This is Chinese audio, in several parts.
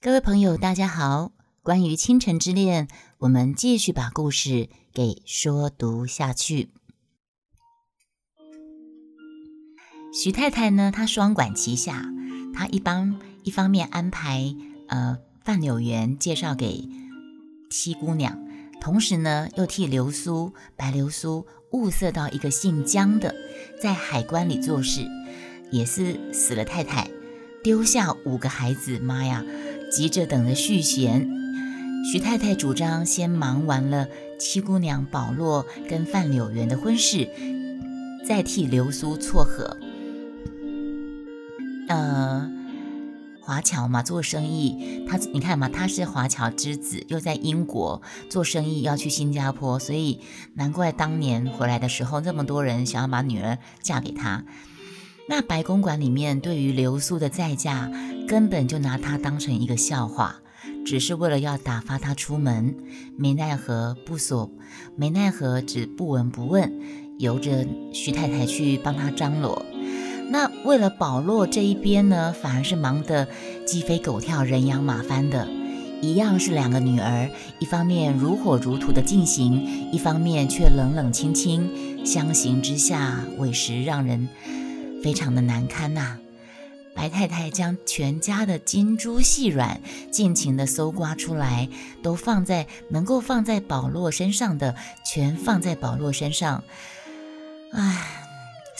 各位朋友，大家好。关于倾城之恋，我们继续把故事给说读下去。徐太太呢，她双管齐下，她一帮一方面安排呃范柳园介绍给七姑娘，同时呢又替流苏白流苏物色到一个姓江的，在海关里做事，也是死了太太，丢下五个孩子，妈呀！急着等着续弦，徐太太主张先忙完了七姑娘宝洛跟范柳园的婚事，再替流苏撮合。呃，华侨嘛，做生意，他你看嘛，他是华侨之子，又在英国做生意，要去新加坡，所以难怪当年回来的时候，那么多人想要把女儿嫁给他。那白公馆里面对于流苏的再嫁，根本就拿她当成一个笑话，只是为了要打发她出门，没奈何不所，没奈何只不闻不问，由着徐太太去帮他张罗。那为了保洛这一边呢，反而是忙得鸡飞狗跳、人仰马翻的，一样是两个女儿，一方面如火如荼的进行，一方面却冷冷清清，相形之下，委实让人。非常的难堪呐！白太太将全家的金珠细软尽情的搜刮出来，都放在能够放在宝洛身上的，全放在宝洛身上。唉，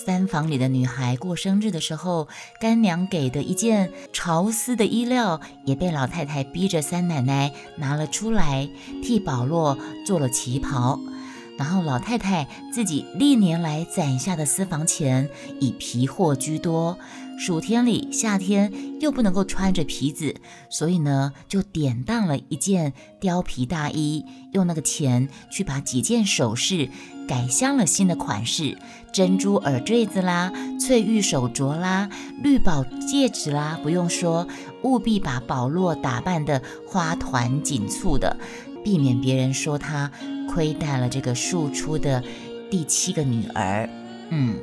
三房里的女孩过生日的时候，干娘给的一件潮丝的衣料，也被老太太逼着三奶奶拿了出来，替宝洛做了旗袍。然后老太太自己历年来攒下的私房钱以皮货居多，暑天里夏天又不能够穿着皮子，所以呢就典当了一件貂皮大衣，用那个钱去把几件首饰改镶了新的款式，珍珠耳坠子啦，翠玉手镯啦，绿宝戒指啦，不用说，务必把宝洛打扮的花团锦簇的，避免别人说他。亏待了这个庶出的第七个女儿，嗯，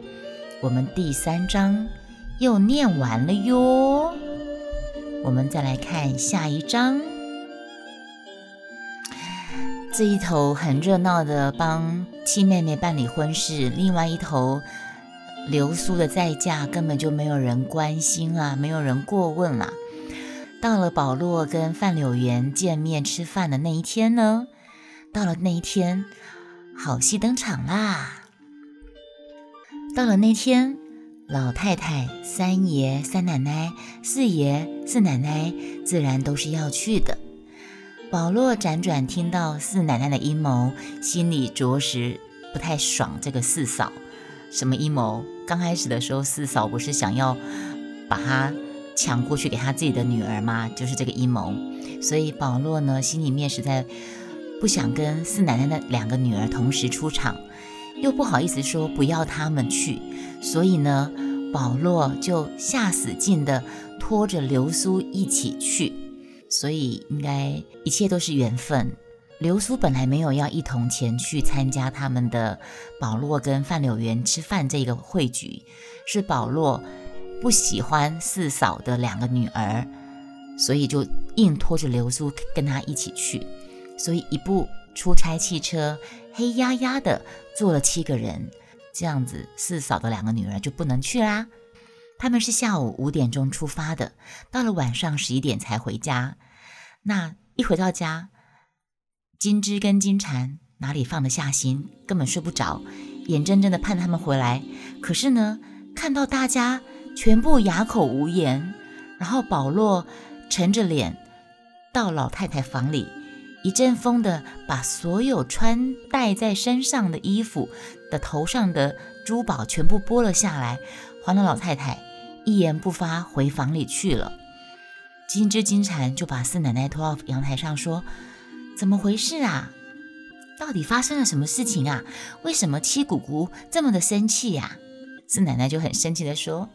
我们第三章又念完了哟。我们再来看下一章，这一头很热闹的帮七妹妹办理婚事，另外一头流苏的再嫁根本就没有人关心啊，没有人过问啦。到了保罗跟范柳园见面吃饭的那一天呢？到了那一天，好戏登场啦！到了那天，老太太、三爷、三奶奶、四爷、四奶奶自然都是要去的。保罗辗转听到四奶奶的阴谋，心里着实不太爽。这个四嫂什么阴谋？刚开始的时候，四嫂不是想要把他抢过去给他自己的女儿吗？就是这个阴谋。所以保罗呢，心里面实在。不想跟四奶奶的两个女儿同时出场，又不好意思说不要他们去，所以呢，保罗就下死劲的拖着流苏一起去。所以应该一切都是缘分。流苏本来没有要一同前去参加他们的保罗跟范柳园吃饭这个会局，是保罗不喜欢四嫂的两个女儿，所以就硬拖着流苏跟他一起去。所以一部出差汽车黑压压的坐了七个人，这样子四嫂的两个女儿就不能去啦。他们是下午五点钟出发的，到了晚上十一点才回家。那一回到家，金枝跟金蝉哪里放得下心，根本睡不着，眼睁睁的盼他们回来。可是呢，看到大家全部哑口无言，然后保罗沉着脸到老太太房里。一阵风的把所有穿戴在身上的衣服的头上的珠宝全部剥了下来，还了老太太，一言不发回房里去了。金枝金蝉就把四奶奶拖到阳台上说：“怎么回事啊？到底发生了什么事情啊？为什么七姑姑这么的生气呀？”四奶奶就很生气的说：“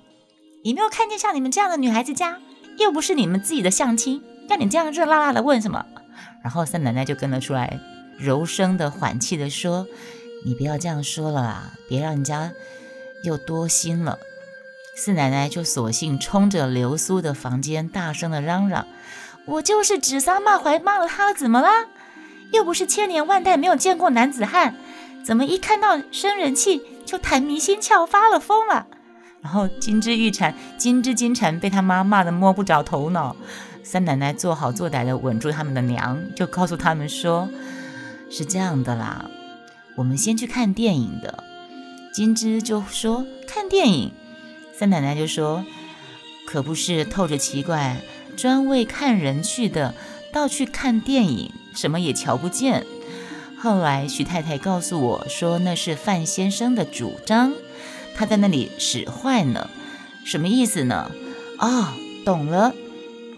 你没有看见像你们这样的女孩子家，又不是你们自己的相亲，要你这样热辣辣的问什么？”然后三奶奶就跟了出来，柔声的、缓气的说：“你不要这样说了啦，别让人家又多心了。”四奶奶就索性冲着流苏的房间大声的嚷嚷：“我就是指桑骂槐骂了他了，怎么啦？又不是千年万代没有见过男子汉，怎么一看到生人气就谈迷心窍发了疯了？然后金枝玉蝉、金枝金蝉被他妈骂得摸不着头脑。三奶奶做好做歹的稳住他们的娘，就告诉他们说：“是这样的啦，我们先去看电影的。”金枝就说：“看电影。”三奶奶就说：“可不是透着奇怪，专为看人去的，倒去看电影，什么也瞧不见。”后来徐太太告诉我说：“那是范先生的主张。”他在那里使坏呢，什么意思呢？哦，懂了，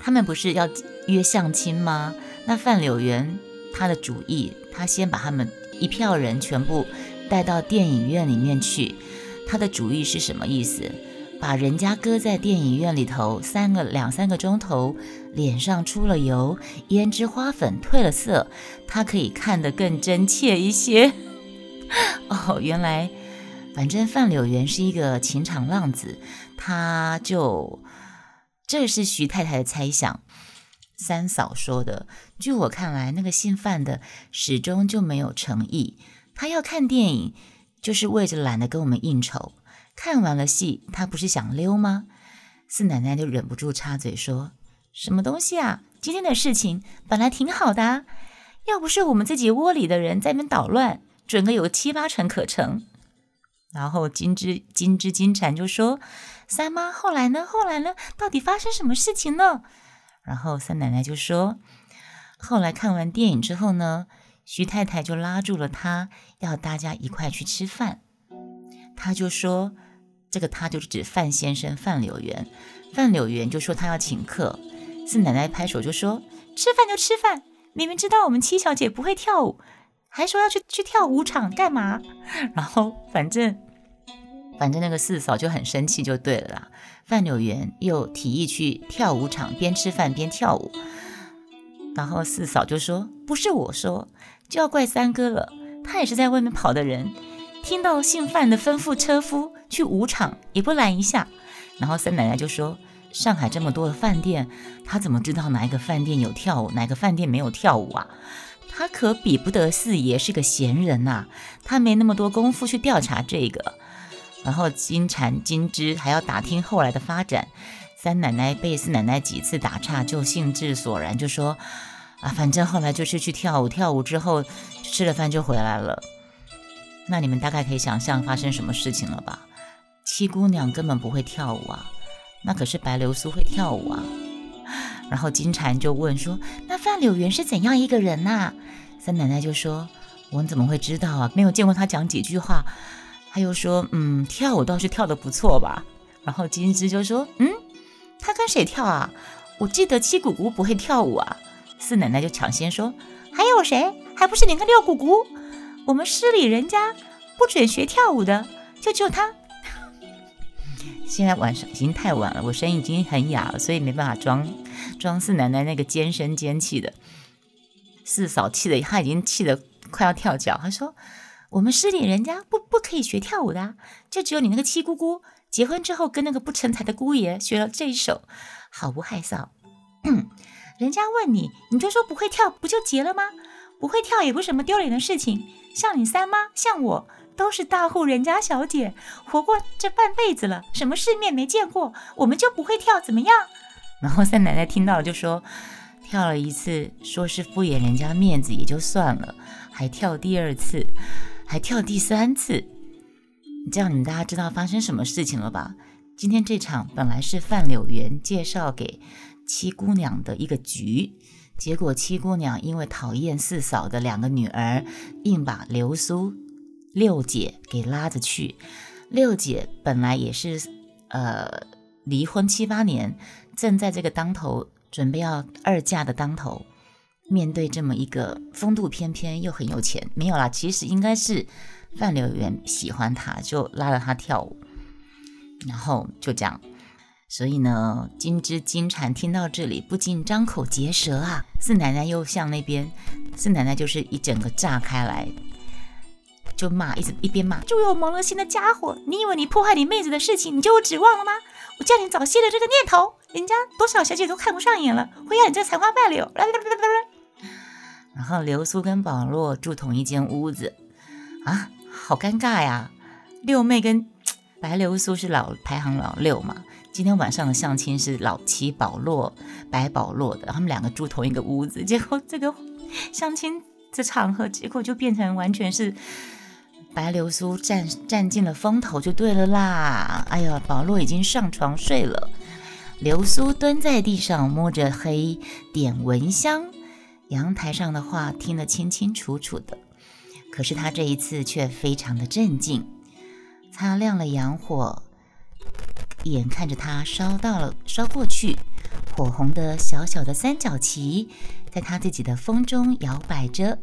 他们不是要约相亲吗？那范柳园他的主意，他先把他们一票人全部带到电影院里面去。他的主意是什么意思？把人家搁在电影院里头三个两三个钟头，脸上出了油，胭脂花粉褪了色，他可以看得更真切一些。哦，原来。反正范柳园是一个情场浪子，他就这是徐太太的猜想。三嫂说的，据我看来，那个姓范的始终就没有诚意。他要看电影，就是为着懒得跟我们应酬。看完了戏，他不是想溜吗？四奶奶就忍不住插嘴说：“什么东西啊？今天的事情本来挺好的，要不是我们自己窝里的人在那边捣乱，准个有七八成可成。”然后金枝金枝金蝉就说：“三妈，后来呢？后来呢？到底发生什么事情呢？”然后三奶奶就说：“后来看完电影之后呢，徐太太就拉住了他，要大家一块去吃饭。他就说，这个他就是指范先生范柳园。范柳园就说他要请客。四奶奶拍手就说：吃饭就吃饭，明明知道我们七小姐不会跳舞。”还说要去去跳舞场干嘛？然后反正反正那个四嫂就很生气，就对了啦。范柳园又提议去跳舞场，边吃饭边跳舞。然后四嫂就说：“不是我说，就要怪三哥了。他也是在外面跑的人，听到姓范的吩咐车夫去舞场，也不拦一下。”然后三奶奶就说：“上海这么多的饭店，他怎么知道哪一个饭店有跳舞，哪个饭店没有跳舞啊？”他可比不得四爷是个闲人呐，他没那么多功夫去调查这个。然后金蝉金枝还要打听后来的发展。三奶奶被四奶奶几次打岔，就兴致索然就说：“啊，反正后来就是去跳舞，跳舞之后吃了饭就回来了。”那你们大概可以想象发生什么事情了吧？七姑娘根本不会跳舞啊，那可是白流苏会跳舞啊。然后金蝉就问说：“那范柳园是怎样一个人呐？”三奶奶就说：“我怎么会知道啊？没有见过他讲几句话。”他又说：“嗯，跳舞倒是跳得不错吧。”然后金枝就说：“嗯，他跟谁跳啊？我记得七姑姑不会跳舞啊。”四奶奶就抢先说：“还有谁？还不是你跟六姑姑？我们市里人家不准学跳舞的，就只有他。”现在晚上已经太晚了，我声音已经很哑了，所以没办法装装四奶奶那个尖声尖气的。四嫂气的，她已经气得快要跳脚。她说：“我们市里人家不不可以学跳舞的，就只有你那个七姑姑结婚之后跟那个不成才的姑爷学了这一手，好不害臊。人家问你，你就说不会跳，不就结了吗？不会跳也不是什么丢脸的事情。像你三妈，像我。”都是大户人家小姐，活过这半辈子了，什么世面没见过，我们就不会跳，怎么样？然后三奶奶听到就说，跳了一次，说是敷衍人家面子也就算了，还跳第二次，还跳第三次，这样你们大家知道发生什么事情了吧？今天这场本来是范柳园介绍给七姑娘的一个局，结果七姑娘因为讨厌四嫂的两个女儿，硬把流苏。六姐给拉着去，六姐本来也是，呃，离婚七八年，正在这个当头准备要二嫁的当头，面对这么一个风度翩翩又很有钱，没有啦，其实应该是范柳园喜欢他，就拉着他跳舞，然后就这样，所以呢，金枝金蝉听到这里不禁张口结舌啊，四奶奶又向那边，四奶奶就是一整个炸开来。就骂，一直一边骂，就有蒙了心的家伙！你以为你破坏你妹子的事情，你就有指望了吗？我叫你早泄了这个念头，人家多少小姐都看不上眼了，会要你这残花败柳。然后流苏跟保罗住同一间屋子，啊，好尴尬呀！六妹跟白流苏是老排行老六嘛，今天晚上的相亲是老七保罗、白保罗的，他们两个住同一个屋子，结果这个相亲这场合，结果就变成完全是白流苏占占尽了风头，就对了啦！哎呀，保罗已经上床睡了，流苏蹲在地上摸着黑点蚊香。阳台上的话听得清清楚楚的，可是他这一次却非常的镇静。擦亮了阳火，眼看着它烧到了，烧过去，火红的小小的三角旗在他自己的风中摇摆着。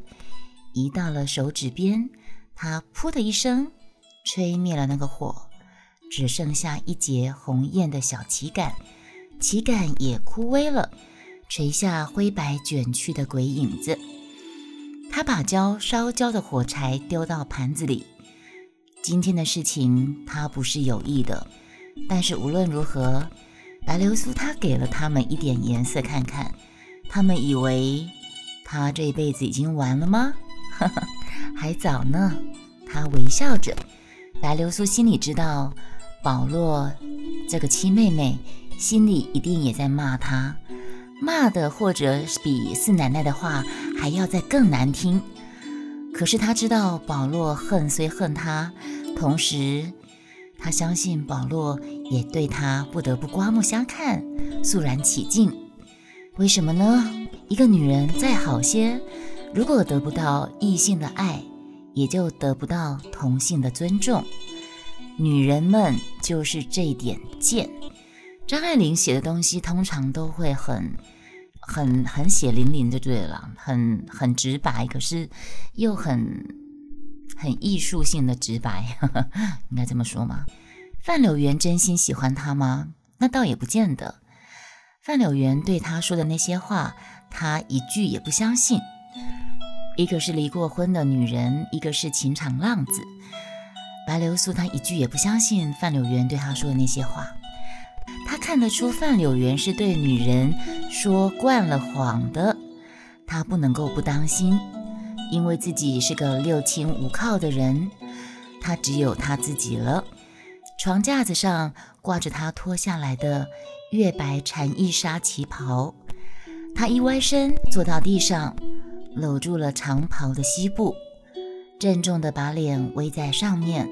移到了手指边，他噗的一声吹灭了那个火，只剩下一截红艳的小旗杆，旗杆也枯萎了。垂下灰白卷曲的鬼影子，他把焦烧焦的火柴丢到盘子里。今天的事情他不是有意的，但是无论如何，白流苏他给了他们一点颜色看看。他们以为他这一辈子已经完了吗？还早呢。他微笑着，白流苏心里知道，保罗这个亲妹妹心里一定也在骂他。骂的，或者比四奶奶的话还要再更难听。可是他知道保罗恨虽恨他，同时他相信保罗也对他不得不刮目相看，肃然起敬。为什么呢？一个女人再好些，如果得不到异性的爱，也就得不到同性的尊重。女人们就是这点贱。张爱玲写的东西通常都会很、很、很血淋淋的，对了，很、很直白，可是又很、很艺术性的直白，应该这么说吗？范柳园真心喜欢他吗？那倒也不见得。范柳园对他说的那些话，他一句也不相信。一个是离过婚的女人，一个是情场浪子。白流苏他一句也不相信范柳园对他说的那些话。他看得出范柳原是对女人说惯了谎的，他不能够不当心，因为自己是个六亲无靠的人，他只有他自己了。床架子上挂着他脱下来的月白蝉翼纱旗袍，他一歪身坐到地上，搂住了长袍的膝部，郑重地把脸围在上面。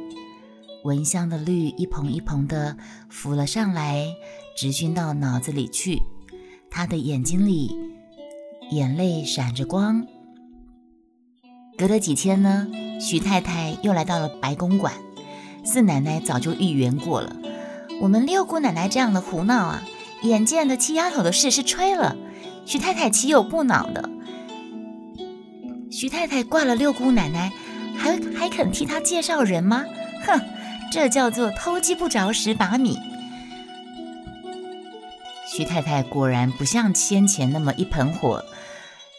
蚊香的绿一蓬一蓬的浮了上来，直熏到脑子里去。他的眼睛里眼泪闪着光。隔了几天呢，徐太太又来到了白公馆。四奶奶早就预言过了，我们六姑奶奶这样的胡闹啊，眼见的七丫头的事是吹了，徐太太岂有不恼的？徐太太挂了六姑奶奶，还还肯替她介绍人吗？哼！这叫做偷鸡不着蚀把米。徐太太果然不像先前那么一盆火，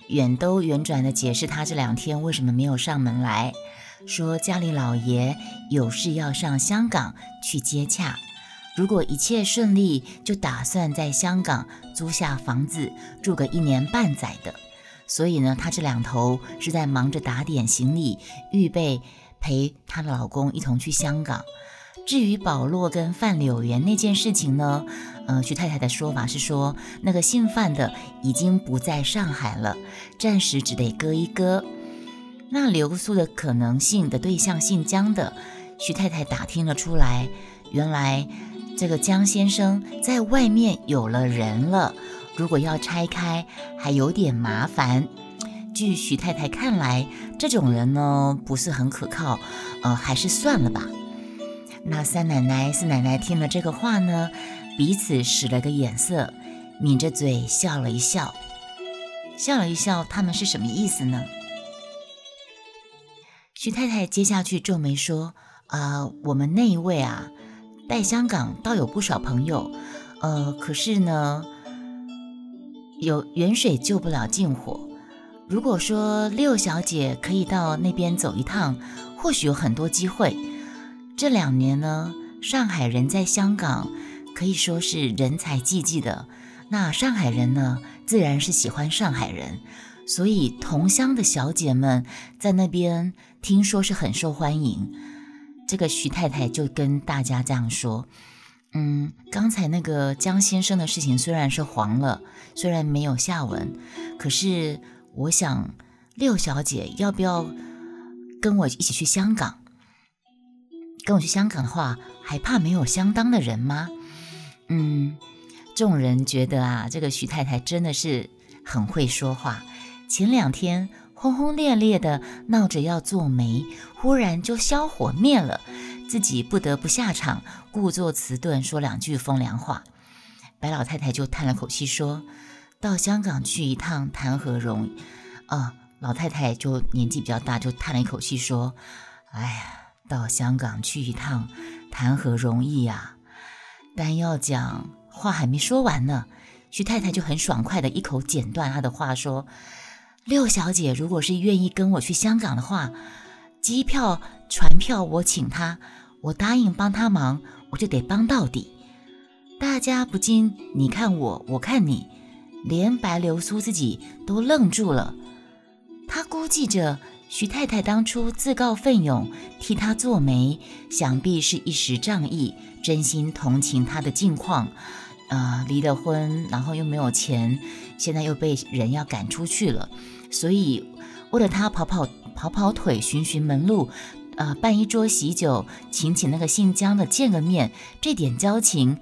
远兜远转的解释她这两天为什么没有上门来，说家里老爷有事要上香港去接洽，如果一切顺利，就打算在香港租下房子住个一年半载的。所以呢，她这两头是在忙着打点行李，预备。陪她的老公一同去香港。至于保罗跟范柳园那件事情呢？呃，徐太太的说法是说，那个姓范的已经不在上海了，暂时只得搁一搁。那留宿的可能性的对象姓江的，徐太太打听了出来，原来这个江先生在外面有了人了，如果要拆开，还有点麻烦。据徐太太看来，这种人呢不是很可靠，呃，还是算了吧。那三奶奶、四奶奶听了这个话呢，彼此使了个眼色，抿着嘴笑了一笑，笑了一笑，他们是什么意思呢？徐太太接下去皱眉说：“啊，我们那一位啊，在香港倒有不少朋友，呃，可是呢，有远水救不了近火。”如果说六小姐可以到那边走一趟，或许有很多机会。这两年呢，上海人在香港可以说是人才济济的。那上海人呢，自然是喜欢上海人，所以同乡的小姐们在那边听说是很受欢迎。这个徐太太就跟大家这样说：“嗯，刚才那个江先生的事情虽然是黄了，虽然没有下文，可是我想六小姐要不要跟我一起去香港？跟我去香港的话，还怕没有相当的人吗？嗯。”众人觉得啊，这个徐太太真的是很会说话。前两天轰轰烈烈的闹着要做媒，忽然就消火灭了，自己不得不下场，故作迟钝，说两句风凉话。白老太太就叹了口气，说到香港去一趟，谈何容易？啊，老太太就年纪比较大，就叹了一口气，说：“哎呀，到香港去一趟，谈何容易呀？但要讲。”话还没说完呢，徐太太就很爽快的一口剪断她的话，说：“六小姐如果是愿意跟我去香港的话，机票、船票我请她，我答应帮她忙，我就得帮到底。”大家不禁你看我，我看你，连白流苏自己都愣住了。他估计着徐太太当初自告奋勇替他做媒，想必是一时仗义，真心同情他的境况。呃，离了婚，然后又没有钱，现在又被人要赶出去了，所以为了他跑跑跑跑腿，寻寻门路，呃，办一桌喜酒，请请那个姓江的见个面，这点交情，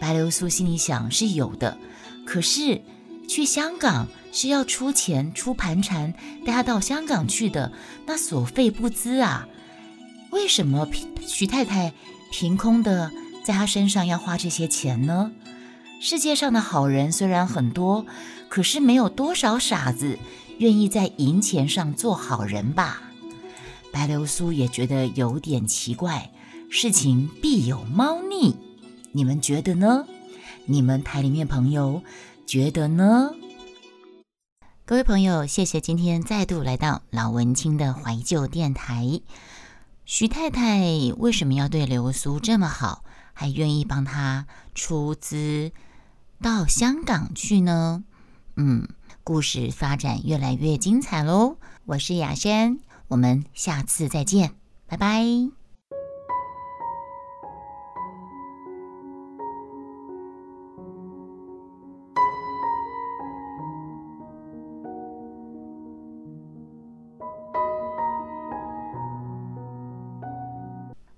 白流苏心里想是有的。可是去香港是要出钱出盘缠带他到香港去的，那所费不赀啊，为什么徐太太凭空的在他身上要花这些钱呢？世界上的好人虽然很多，可是没有多少傻子愿意在银钱上做好人吧？白流苏也觉得有点奇怪，事情必有猫腻，你们觉得呢？你们台里面朋友觉得呢？各位朋友，谢谢今天再度来到老文青的怀旧电台。徐太太为什么要对流苏这么好，还愿意帮他出资？到香港去呢？嗯，故事发展越来越精彩喽！我是雅轩，我们下次再见，拜拜。